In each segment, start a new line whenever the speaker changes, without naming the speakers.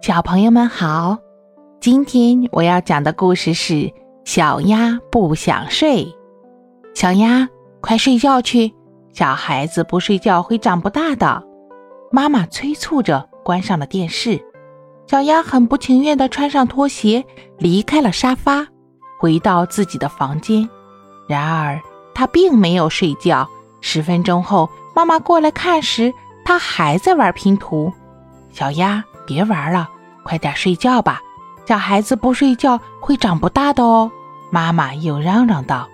小朋友们好，今天我要讲的故事是《小鸭不想睡》。小鸭，快睡觉去！小孩子不睡觉会长不大的。妈妈催促着，关上了电视。小鸭很不情愿地穿上拖鞋，离开了沙发，回到自己的房间。然而，它并没有睡觉。十分钟后，妈妈过来看时，它还在玩拼图。小鸭。别玩了，快点睡觉吧！小孩子不睡觉会长不大的哦。妈妈又嚷嚷道。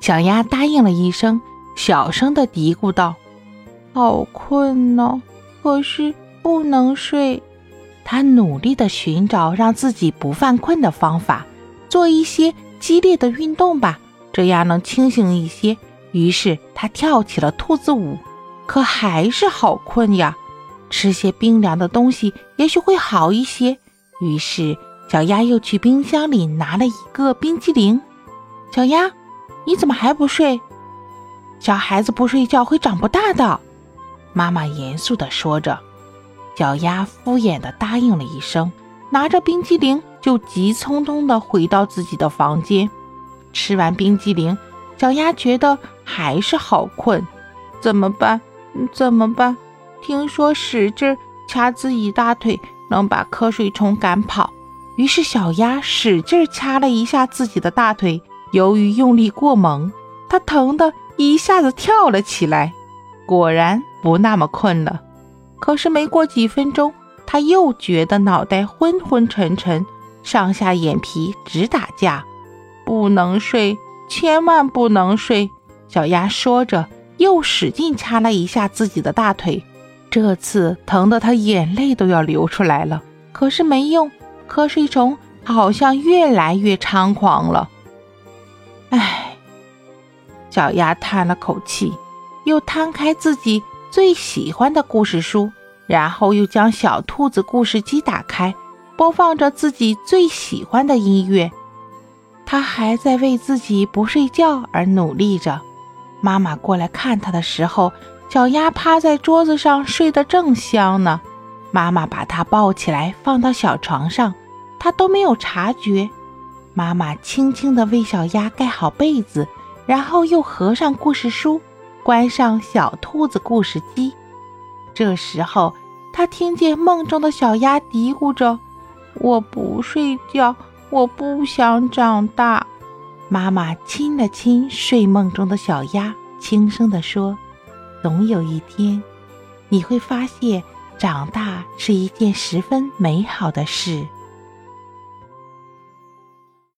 小鸭答应了一声，小声的嘀咕道：“好困呢，可是不能睡。”他努力的寻找让自己不犯困的方法，做一些激烈的运动吧，这样能清醒一些。于是他跳起了兔子舞，可还是好困呀。吃些冰凉的东西，也许会好一些。于是，小鸭又去冰箱里拿了一个冰激凌。小鸭，你怎么还不睡？小孩子不睡觉会长不大的。妈妈严肃地说着。小鸭敷衍地答应了一声，拿着冰激凌就急匆匆地回到自己的房间。吃完冰激凌，小鸭觉得还是好困。怎么办？怎么办？听说使劲掐自己大腿能把瞌睡虫赶跑，于是小鸭使劲掐了一下自己的大腿。由于用力过猛，它疼得一下子跳了起来，果然不那么困了。可是没过几分钟，它又觉得脑袋昏昏沉沉，上下眼皮直打架，不能睡，千万不能睡。小鸭说着，又使劲掐了一下自己的大腿。这次疼得他眼泪都要流出来了，可是没用，瞌睡虫好像越来越猖狂了。唉，小鸭叹了口气，又摊开自己最喜欢的故事书，然后又将小兔子故事机打开，播放着自己最喜欢的音乐。他还在为自己不睡觉而努力着。妈妈过来看他的时候。小鸭趴在桌子上睡得正香呢，妈妈把它抱起来放到小床上，它都没有察觉。妈妈轻轻地为小鸭盖好被子，然后又合上故事书，关上小兔子故事机。这时候，他听见梦中的小鸭嘀咕着：“我不睡觉，我不想长大。”妈妈亲了亲睡梦中的小鸭，轻声地说。总有一天，你会发现长大是一件十分美好的事。